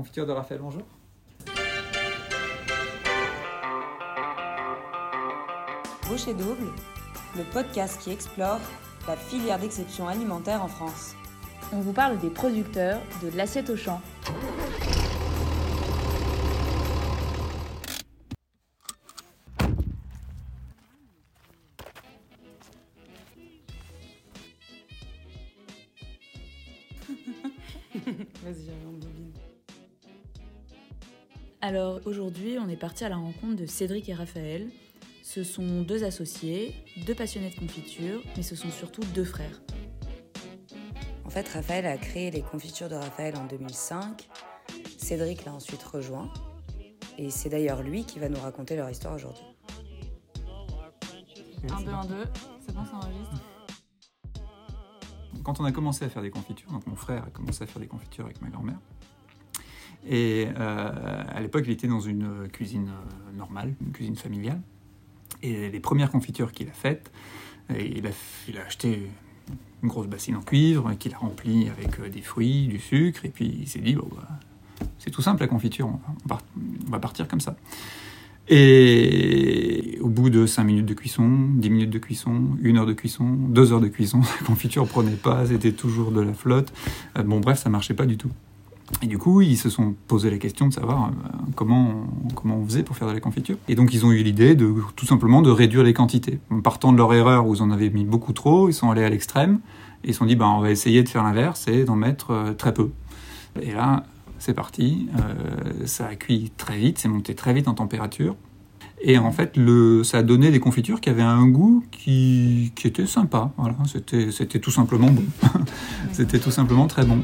Confiture de Raphaël, bonjour. Rocher Double, le podcast qui explore la filière d'exception alimentaire en France. On vous parle des producteurs de l'assiette au champ. On est parti à la rencontre de Cédric et Raphaël. Ce sont deux associés, deux passionnés de confiture, mais ce sont surtout deux frères. En fait, Raphaël a créé les confitures de Raphaël en 2005. Cédric l'a ensuite rejoint. Et c'est d'ailleurs lui qui va nous raconter leur histoire aujourd'hui. 1, 2, 1, 2, c'est bon, ça enregistre Quand on a commencé à faire des confitures, donc mon frère a commencé à faire des confitures avec ma grand-mère. Et euh, à l'époque, il était dans une cuisine euh, normale, une cuisine familiale. Et les premières confitures qu'il a faites, il, a, acheté une grosse bassine en cuivre qu'il a remplie avec euh, des fruits, du sucre, et puis il s'est dit, bon, bah, c'est tout simple la confiture, on va, partir comme ça. Et au bout de 5 minutes de cuisson, 10 minutes de cuisson, 1 heure de cuisson, 2 heures de cuisson, la confiture prenait pas, c'était toujours de la flotte. Euh, Bon bref, ça marchait pas du tout. Et du coup, ils se sont posé la question de savoir euh, comment, on, comment on faisait pour faire de la confiture. Et donc, ils ont eu l'idée de tout simplement de réduire les quantités. Partant de leur erreur où ils en avaient mis beaucoup trop, ils sont allés à l'extrême et ils se sont dit, bah, on va essayer de faire l'inverse et d'en mettre euh, très peu. Et là, c'est parti. Euh, ça a cuit très vite, c'est monté très vite en température. Et en fait, ça a donné des confitures qui avaient un goût qui, était sympa. Voilà, c'était tout simplement bon. c'était tout simplement très bon.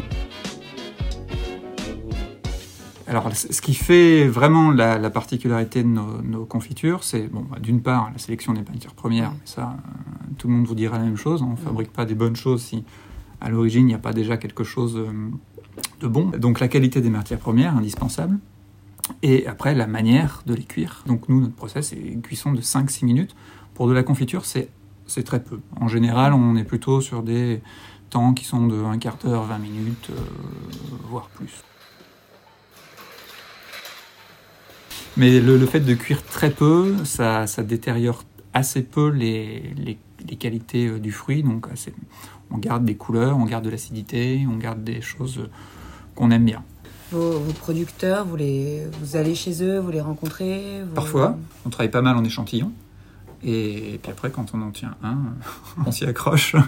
Alors, ce qui fait vraiment la, la particularité de nos, nos confitures, c'est, bon, bah, d'une part, la sélection des matières premières, mais ça, euh, tout le monde vous dira la même chose. On ne fabrique pas des bonnes choses si, à l'origine, il n'y a pas déjà quelque chose euh, de bon. Donc, la qualité des matières premières, indispensable. Et après, la manière de les cuire. Donc, nous, notre process, c'est une cuisson de 5-6 minutes. Pour de la confiture, c'est c'est très peu. En général, on est plutôt sur des temps qui sont de un quart d'heure, 20 minutes, euh, voire plus. Mais le, le fait de cuire très peu, ça, ça détériore assez peu les, les, les qualités euh, du fruit. Donc, assez- on garde des couleurs, on garde de l'acidité, on garde des choses qu'on aime bien. Vos, vos producteurs, vous, les, vous allez chez eux, vous les rencontrez vous- Parfois, on travaille pas mal en échantillon. Et puis après, quand on en tient un, on s'y accroche.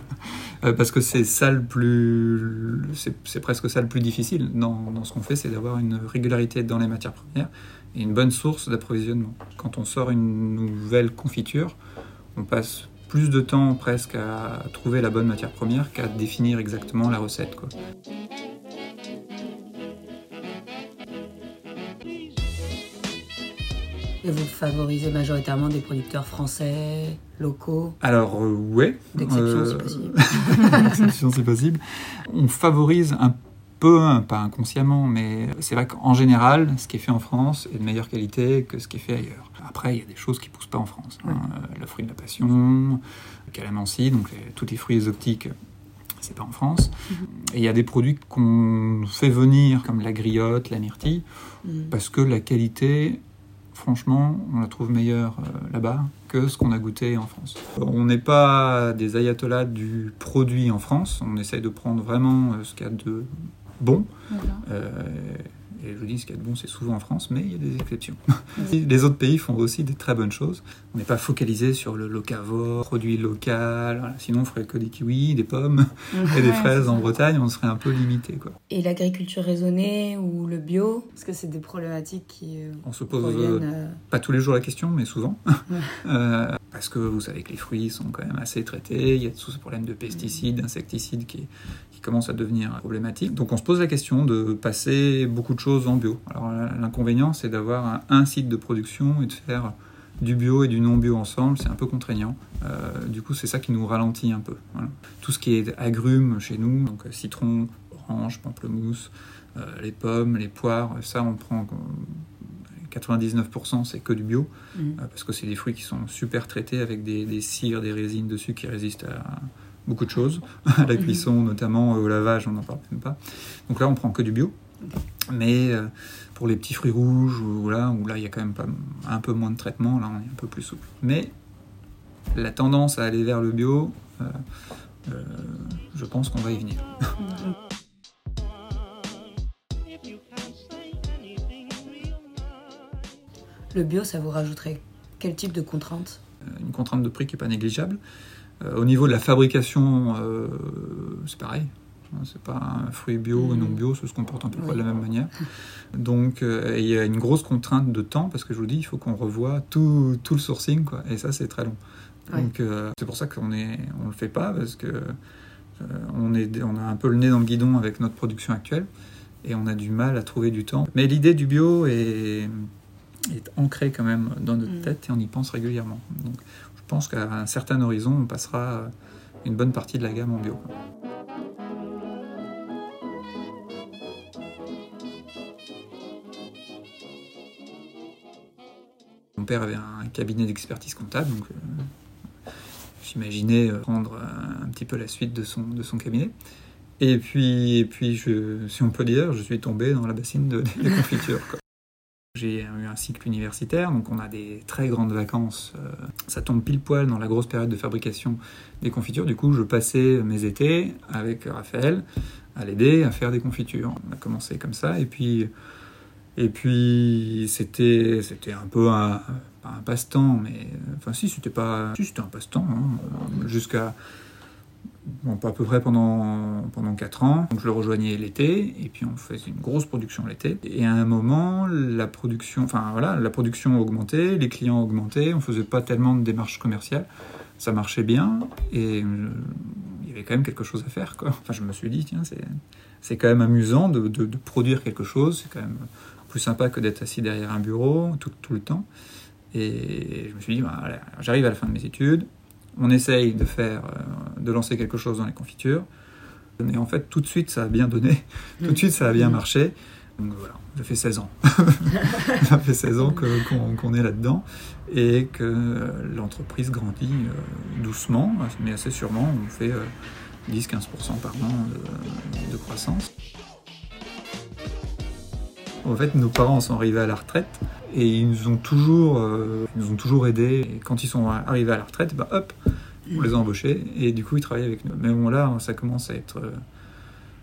Euh, Parce que c'est ça le plus. C'est presque ça le plus difficile dans, ce qu'on fait, c'est d'avoir une régularité dans les matières premières et une bonne source d'approvisionnement. Quand on sort une nouvelle confiture, on passe plus de temps presque à trouver la bonne matière première qu'à définir exactement la recette. Et vous favorisez majoritairement des producteurs français, locaux Alors, euh, ouais. D'exception, si Euh, possible. D'exception, si possible. On favorise un peu, pas inconsciemment, mais c'est vrai qu'en général, ce qui est fait en France est de meilleure qualité que ce qui est fait ailleurs. Après, il y a des choses qui poussent pas en France. hein. Euh, Le fruit de la passion, le calamansi, donc les- tous les fruits exotiques, c'est pas en France. Et il y a des produits qu'on fait venir, comme la griotte, la myrtille, Mm. parce que la qualité, franchement, on la trouve meilleure euh, là-bas que ce qu'on a goûté en France. On n'est pas des ayatollahs du produit en France, on essaye de prendre vraiment euh, ce qu'il y a de bon. Euh, et je vous dis, ce qu'il y a de bon, c'est souvent en France, mais il y a des exceptions. Les autres pays font aussi des très bonnes choses. On n'est pas focalisé sur le locavore, produit local. voilà. Sinon, on ferait que des kiwis, des pommes et des Ouais, fraises en. Bretagne, on serait un peu limité. Quoi. Et l'agriculture raisonnée ou le bio Parce que c'est des problématiques qui euh, On se pose euh, euh, pas tous les jours la question, mais souvent. Euh, parce que vous savez que les fruits sont quand même assez traités, il y a tout ce problème de pesticides, d'insecticides qui, qui commence à devenir problématique. Donc on se pose la question de passer beaucoup de choses en bio. Alors l'inconvénient, c'est d'avoir un, un site de production et de faire du bio et du non bio ensemble, c'est un peu contraignant. Euh, du coup, c'est ça qui nous ralentit un peu. Voilà. Tout ce qui est agrumes chez nous, donc euh, citron, orange, pamplemousse, euh, les pommes, les poires, ça on prend 99% c'est que du bio, mm. euh, parce que c'est des fruits qui sont super traités avec des, des cires, des résines dessus qui résistent à beaucoup de choses, à la cuisson notamment, euh, au lavage, on n'en parle même pas. Donc là, on prend que du bio. Mais euh, pour les petits fruits rouges, où là, où là il y a quand même pas, un peu moins de traitement, là on est un peu plus souple. Mais la tendance à aller vers le bio, euh, je pense qu'on va y venir. Le bio, ça vous rajouterait quel type de contrainte Une contrainte de prix qui n'est pas négligeable. Euh, au niveau de la fabrication, euh, c'est pareil. C'est pas un fruit bio ou non bio, ça se comporte un peu près de la même manière. Donc, euh, il y a une grosse contrainte de temps parce que je vous dis, il faut qu'on revoie tout, tout, le sourcing, quoi. Et ça, c'est très long. Donc, c'est pour ça qu'on est, on le fait pas parce que on, est, on a un peu le nez dans le guidon avec notre production actuelle et on a du mal à trouver du temps. Mais l'idée du bio est, est ancrée quand même dans notre mm. tête et on y pense régulièrement. Donc, je pense qu'à un certain horizon, on passera une bonne partie de la gamme en bio. Mon père avait un cabinet d'expertise comptable, donc euh, j'imaginais euh, prendre un petit peu la suite de son, de son cabinet. Et puis, et puis je, si on peut dire, je suis tombé dans la bassine de, des confitures. J'ai eu un cycle universitaire, donc on a des très grandes vacances. Euh, ça tombe pile poil dans la grosse période de fabrication des confitures. Du coup, je passais mes étés avec Raphaël à l'aider à faire des confitures. On a commencé comme ça, et puis et puis c'était c'était un peu un, pas un passe-temps, mais enfin si c'était pas si c'était un passe-temps hein, jusqu'à bon, à peu près pendant, pendant 4 ans. Donc je le rejoignais l'été, et puis on faisait une grosse production l'été. Et à un moment, la production, enfin voilà, la production augmentait, les clients augmentaient, on faisait pas tellement de démarches commerciales. Ça marchait bien, et euh, il y avait quand même quelque chose à faire. Quoi. Enfin, je me suis dit, tiens, c'est, c'est quand même amusant de, de, produire quelque chose, c'est quand même plus sympa que d'être assis derrière un bureau tout, tout le temps. Et je me suis dit, bah, j'arrive à la fin de mes études, on essaye de faire, euh, de lancer quelque chose dans les confitures. Et en fait, tout de suite, ça a bien donné. tout de suite, ça a bien marché. Donc voilà, ça fait 16 ans. ça fait 16 ans qu'on est là-dedans et que l'entreprise grandit euh, doucement, mais assez sûrement. On fait 10-15% euh, par an de, croissance. En fait, nos parents sont arrivés à la retraite et ils nous ont toujours, euh, nous ont toujours aidés. Et quand ils sont arrivés à la retraite, bah hop, on les a embauchés et du coup ils travaillent avec nous. Mais bon là, ça commence à être, euh,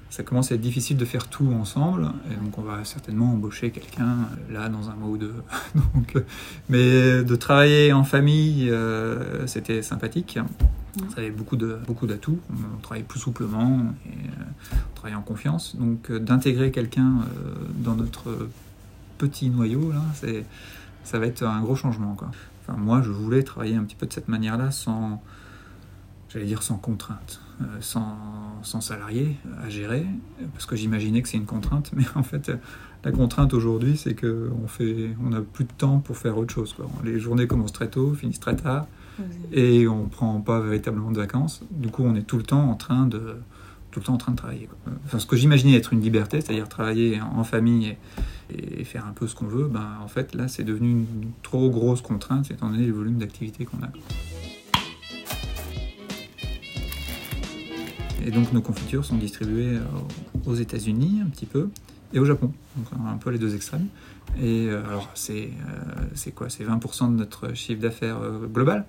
ça commence à être difficile de faire tout ensemble. Et donc on va certainement embaucher quelqu'un euh, là dans un mois ou deux. donc, mais de travailler en famille, c'était sympathique. Ça avait beaucoup de beaucoup d'atouts. On travaille plus souplement et on travaille en confiance. Donc d'intégrer quelqu'un dans notre petit noyau, là, c'est, ça va être un gros changement. Quoi. Enfin, moi, je voulais travailler un petit peu de cette manière-là, sans, j'allais dire sans contrainte, euh, sans, sans salarié à gérer, parce que j'imaginais que c'est une contrainte, mais en fait, la contrainte aujourd'hui, c'est qu'on fait, on n'a plus de temps pour faire autre chose. Quoi. Les journées commencent très tôt, finissent très tard, et on prend pas véritablement de vacances. Du coup, on est tout le temps en train de tout le temps en train de travailler. Enfin, ce que j'imaginais être une liberté, c'est-à-dire travailler en famille et, faire un peu ce qu'on veut, ben, en fait, là, c'est devenu une trop grosse contrainte étant donné le volume d'activité qu'on a. Et donc, nos confitures sont distribuées euh, aux États-Unis un petit peu et au Japon, donc un peu les deux extrêmes. Et euh, alors, c'est euh, quoi? C'est 20% de notre chiffre d'affaires global.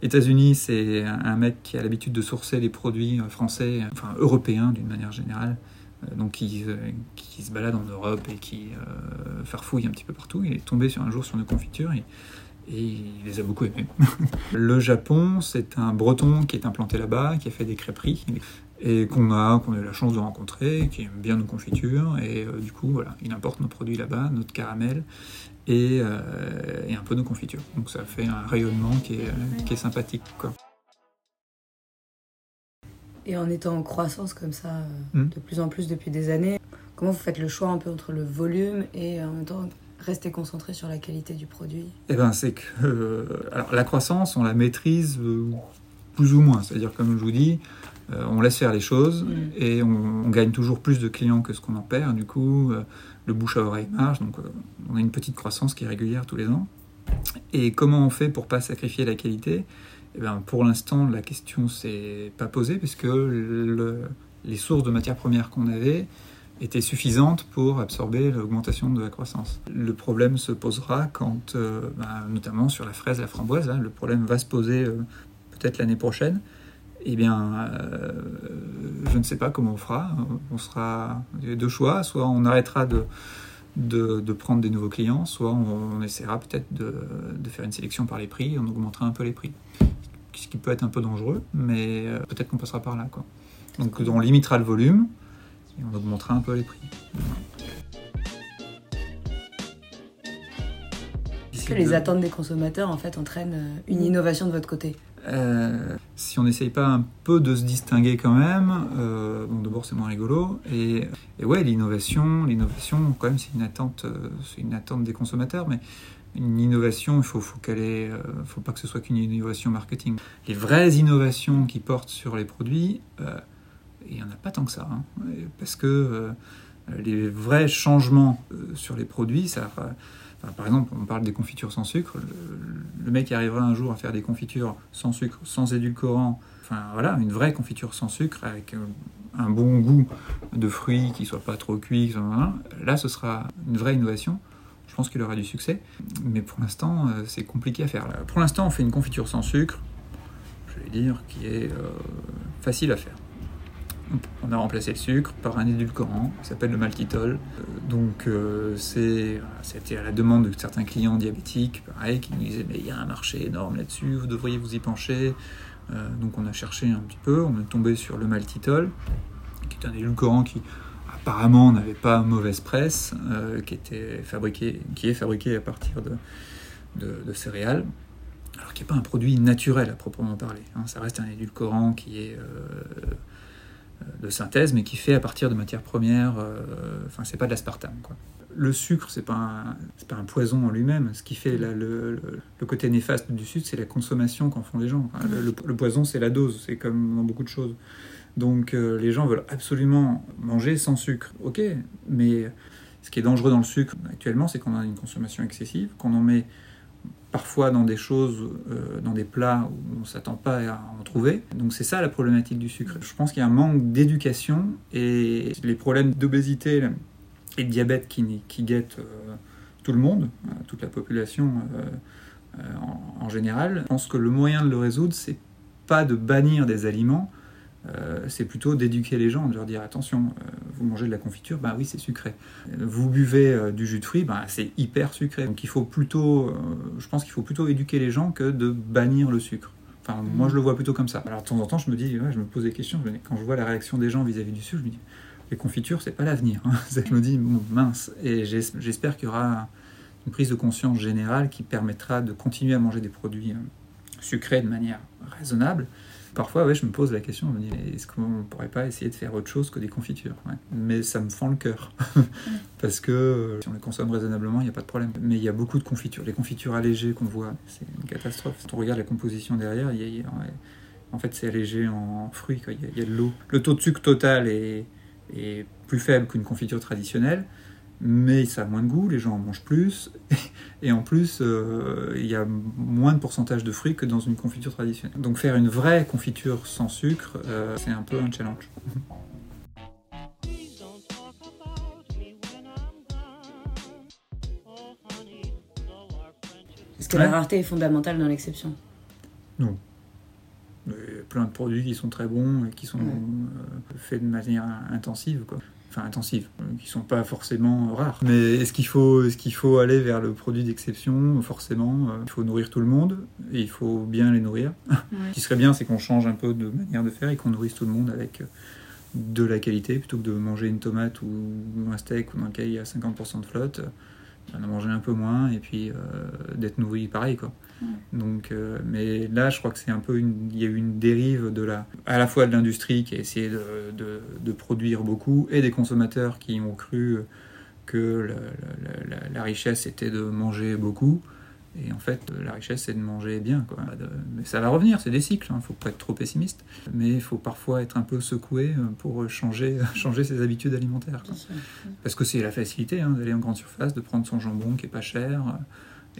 États-Unis, c'est un mec qui a l'habitude de sourcer les produits français, enfin européens d'une manière générale, donc qui, qui, se balade en Europe et qui euh, farfouille un petit peu partout. Il est tombé sur un jour sur nos confitures et, et il les a beaucoup aimés. le Japon, c'est un breton qui est implanté là-bas, qui a fait des crêperies et qu'on a, qu'on a eu la chance de rencontrer, qui aime bien nos confitures et du coup voilà, il importe nos produits là-bas, notre caramel euh, et, un peu de confiture. Donc ça fait un rayonnement qui est, qui est sympathique. Quoi. Et en étant en croissance comme ça, euh, hmm. de plus en plus depuis des années, comment vous faites le choix un peu entre le volume et en même temps rester concentré sur la qualité du produit? Eh ben, c'est que euh, alors la croissance, on la maîtrise plus ou moins. C'est-à-dire, comme je vous dis, on laisse faire les choses hmm. et on, gagne toujours plus de clients que ce qu'on en perd. Du coup, le bouche à oreille marche, donc euh, on a une petite croissance qui est régulière tous les ans. Et comment on fait pour pas sacrifier la qualité? Eh bien, Pour l'instant, la question s'est pas posée, puisque le, les sources de matières premières qu'on avait était suffisante pour absorber l'augmentation de la croissance. Le problème se posera quand, euh, bah, notamment sur la fraise, la framboise, hein, le problème va se poser euh, peut-être l'année prochaine. Eh bien, euh, je ne sais pas comment on fera. On sera il y a deux choix. Soit on arrêtera de, de, de prendre des nouveaux clients, soit on, on essaiera peut-être de, de, faire une sélection par les prix, on augmentera un peu les prix. Ce qui peut être un peu dangereux, mais peut-être qu'on passera par là. Quoi. Donc on limitera le volume, et on augmentera un peu les prix. Est-ce que les attentes des consommateurs en fait entraînent euh, une innovation de votre côté? Euh, si on n'essaye pas un peu de se distinguer quand même, euh, bon d'abord c'est moins rigolo et, et ouais l'innovation, l'innovation quand même c'est une attente, euh, c'est une attente des consommateurs, mais une innovation il faut, faut qu'elle ait, euh, faut pas que ce soit qu'une innovation marketing. Les vraies innovations qui portent sur les produits, il n'y en a pas tant que ça, hein, parce que les vrais changements sur les produits, ça, par exemple, on parle des confitures sans sucre, le, mec arrivera un jour à faire des confitures sans sucre, sans édulcorant, enfin voilà, une vraie confiture sans sucre avec euh, un bon goût de fruits qui soit pas trop cuit, là ce sera une vraie innovation. Je pense qu'il aura du succès, mais pour l'instant euh, c'est compliqué à faire. Pour l'instant, on fait une confiture sans sucre, je vais dire, qui est euh, facile à faire. On a remplacé le sucre par un édulcorant qui s'appelle le maltitol. Donc euh, c'était à la demande de certains clients diabétiques, pareil, qui nous disaient mais il y a un marché énorme là-dessus, vous devriez vous y pencher. Euh, donc on a cherché un petit peu, on est tombé sur le maltitol, qui est un édulcorant qui apparemment n'avait pas mauvaise presse, euh, qui était fabriqué, est fabriqué à partir de, céréales alors qui n'est pas un produit naturel à proprement parler. Hein. Ça reste un édulcorant qui est euh, de synthèse, mais qui fait à partir de matières premières. Euh, enfin, c'est pas de l'aspartame. Le sucre, c'est pas un, pas un poison en lui-même. Ce qui fait le, le, côté néfaste du sucre, c'est la consommation qu'en font les gens. Le, poison, c'est la dose. C'est comme dans beaucoup de choses. Donc, euh, les gens veulent absolument manger sans sucre. Ok, mais ce qui est dangereux dans le sucre actuellement, c'est qu'on a une consommation excessive, qu'on en met parfois dans des choses, euh, dans des plats où on ne s'attend pas à en trouver. Donc c'est ça la problématique du sucre. Je pense qu'il y a un manque d'éducation et les problèmes d'obésité et de diabète qui, guettent euh, tout le monde, euh, toute la population en, en, général. Je pense que le moyen de le résoudre, c'est pas de bannir des aliments, c'est plutôt d'éduquer les gens, de leur dire attention, euh, vous mangez de la confiture, ben oui c'est sucré. Vous buvez euh, du jus de fruits, ben c'est hyper sucré. Donc il faut plutôt, je pense qu'il faut plutôt éduquer les gens que de bannir le sucre. Enfin, mmh. moi je le vois plutôt comme ça. Alors de temps en temps je me dis, ouais, je me pose des questions, quand je vois la réaction des gens vis-à-vis -vis du sucre, je me dis, les confitures c'est pas l'avenir. Hein. je me dis, bon, mince, et j'espère qu'il y aura une prise de conscience générale qui permettra de continuer à manger des produits sucrés de manière raisonnable parfois, ouais, je me pose la question, me est-ce qu'on ne pourrait pas essayer de faire autre chose que des confitures. Mais ça me fend le cœur. Parce que euh, si on les consomme raisonnablement, il n'y a pas de problème. Mais il y a beaucoup de confitures. Les confitures allégées qu'on voit, c'est une catastrophe. Quand on regarde la composition derrière, en fait, c'est allégé en fruits. Il, y a, de l'eau. Le taux de sucre total est plus faible qu'une confiture traditionnelle mais ça a moins de goût, les gens en mangent plus, et en plus, euh, il y a moins de pourcentage de fruits que dans une confiture traditionnelle. Donc faire une vraie confiture sans sucre, euh, c'est un peu un challenge. Est-ce que ouais. la rareté est fondamentale dans l'exception Non. Il y a plein de produits qui sont très bons et qui sont ouais. euh, faits de manière intensive. Quoi enfin intensives, qui sont pas forcément rares. Mais est-ce qu'il faut, qu'il faut aller vers le produit d'exception? Forcément, il faut nourrir tout le monde et il faut bien les nourrir. Ouais. Ce qui serait bien, c'est qu'on change un peu de manière de faire et qu'on nourrisse tout le monde avec de la qualité plutôt que de manger une tomate ou un steak dans lequel il y a 50% de flotte. En manger un peu moins et puis euh, d'être nourri pareil quoi. Donc, euh, mais là, je crois que c'est un peu une, il y a eu une dérive de la, à la fois de l'industrie qui a essayé de, de, de, produire beaucoup et des consommateurs qui ont cru que la, la, la richesse était de manger beaucoup. Et en fait, la richesse, c'est de manger bien. Quoi. Mais ça va revenir, c'est des cycles, il hein, ne faut pas être trop pessimiste. Mais il faut parfois être un peu secoué pour changer, changer ses habitudes alimentaires. Quoi. Parce que c'est la facilité hein, d'aller en grande surface, de prendre son jambon qui est pas cher.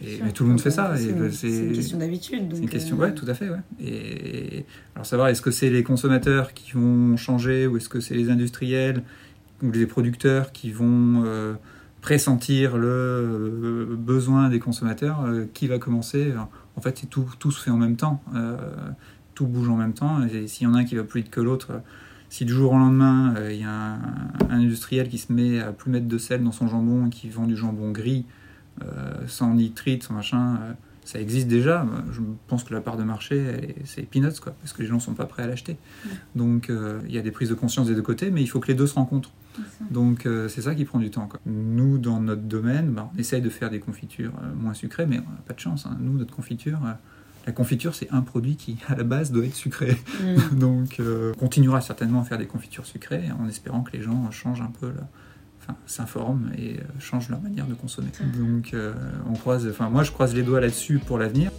Et, mais tout le monde fait ça. C'est une, une, question d'habitude. C'est une question, euh... ouais, tout à fait. Ouais. Et alors savoir est-ce que c'est les consommateurs qui vont changer ou est-ce que c'est les industriels ou des producteurs qui vont euh, pressentir le euh, besoin des consommateurs, euh, qui va commencer En fait, tout, tout se fait en même temps. tout bouge en même temps. Et s'il y en a un qui va plus vite que l'autre, si du jour au lendemain, il y a un, industriel qui se met à plus mettre de sel dans son jambon et qui vend du jambon gris, sans nitrite, sans machin ça existe déjà. Je pense que la part de marché, c'est peanuts, quoi, parce que les gens ne sont pas prêts à l'acheter. Donc, euh, il y a des prises de conscience des deux côtés, mais il faut que les deux se rencontrent. Donc, euh, c'est ça qui prend du temps. Quoi. Nous, dans notre domaine, bah, on essaye de faire des confitures euh, moins sucrées, mais on n'a pas de chance. Hein. Nous, notre confiture, la confiture, c'est un produit qui, à la base, doit être sucré. Mm. Donc, on continuera certainement à faire des confitures sucrées, en espérant que les gens changent un peu là s'informent et euh, changent leur manière de consommer. Donc euh, on croise, enfin moi je croise les doigts là-dessus pour l'avenir.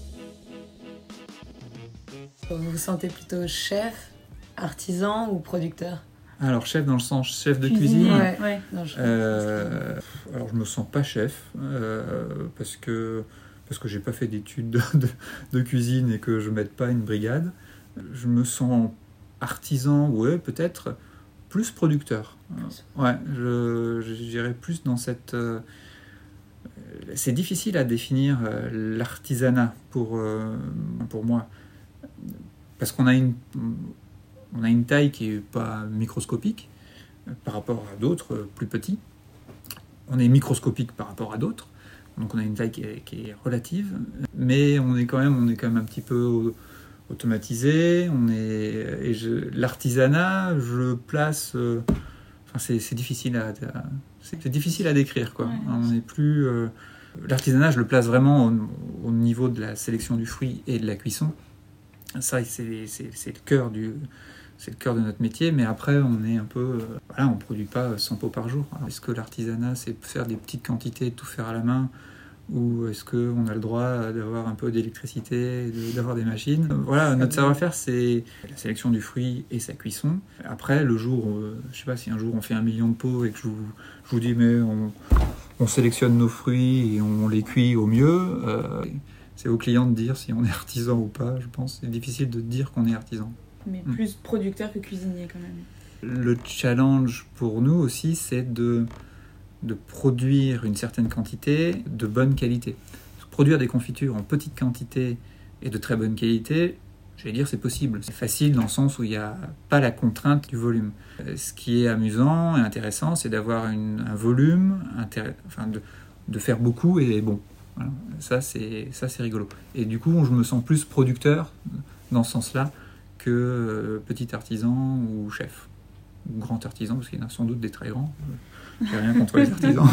Vous vous sentez plutôt chef, artisan ou producteur? Alors chef dans le sens chef de cuisine. Euh, alors je me sens pas chef parce que parce que j'ai pas fait d'études de, de, cuisine et que je m'aide pas une brigade. Je me sens artisan, ouais peut-être plus producteur. Ouais, je, dirais plus dans cette. Euh, c'est difficile à définir euh, l'artisanat pour, euh, pour moi. Parce qu'on a une, on a une taille qui n'est pas microscopique par rapport à d'autres plus petits. On est microscopique par rapport à d'autres. Donc on a une taille qui est, qui est, relative. Mais on est quand même, on est quand même un petit peu automatisé. On est et l'artisanat, je place. Euh, enfin, c'est difficile à, c'est difficile à décrire quoi. On est plus euh, l'artisanat, je le place vraiment au, niveau de la sélection du fruit et de la cuisson. Ça, c'est le cœur du c'est le cœur de notre métier, mais après, on est un peu. Euh, voilà, on produit pas 100 pots par jour. Est-ce que l'artisanat, c'est faire des petites quantités, tout faire à la main? Ou est-ce qu'on a le droit d'avoir un peu d'électricité, d'avoir des machines? Voilà, notre savoir-faire, c'est la sélection du fruit et sa cuisson. Après, le jour, euh, je sais pas si un jour on fait un million de pots et que je vous, je vous dis, mais on, sélectionne nos fruits et on les cuit au mieux, euh, c'est au client de dire si on est artisan ou pas, je pense. C'est difficile de dire qu'on est artisan. Mais mm. plus producteur que cuisinier quand même. Le challenge pour nous aussi, c'est de de produire une certaine quantité de bonne qualité. Produire des confitures en petite quantité et de très bonne qualité, je vais dire c'est possible. C'est facile dans le sens où il n'y a pas la contrainte du volume. Euh, ce qui est amusant et intéressant, c'est d'avoir un volume, enfin de, faire beaucoup et bon. C'est ça c'est rigolo. Et du coup, je me sens plus producteur dans ce sens-là que euh, petit artisan ou chef. Ou grand artisan, parce qu'il y en a sans doute des très grands. J'ai rien contre les artisans.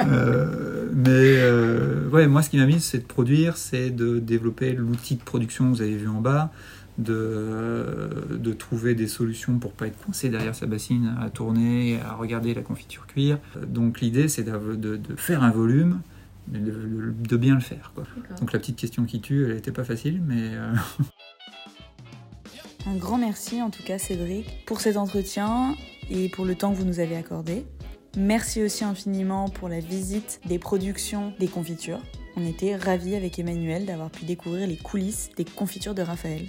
Euh, mais euh, ouais, moi, ce qui m'a mis, c'est de produire, c'est de développer l'outil de production que vous avez vu en bas, de, de trouver des solutions pour pas être coincé derrière sa bassine à tourner, à regarder la confiture cuire. Donc l'idée, c'est de, de, faire un volume, mais de, bien le faire. Quoi. Donc la petite question qui tue, elle n'était pas facile, mais... Un grand merci en tout cas Cédric pour cet entretien et pour le temps que vous nous avez accordé. Merci aussi infiniment pour la visite des productions des confitures. On était ravis avec Emmanuel d'avoir pu découvrir les coulisses des confitures de Raphaël.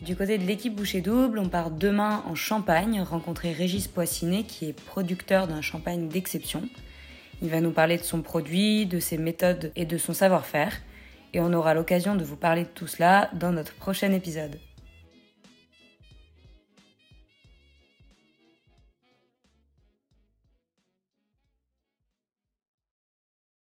Du côté de l'équipe Boucher Double, on part demain en Champagne rencontrer Régis Poissinet qui est producteur d'un champagne d'exception. Il va nous parler de son produit, de ses méthodes et de son savoir-faire. Et on aura l'occasion de vous parler de tout cela dans notre prochain épisode.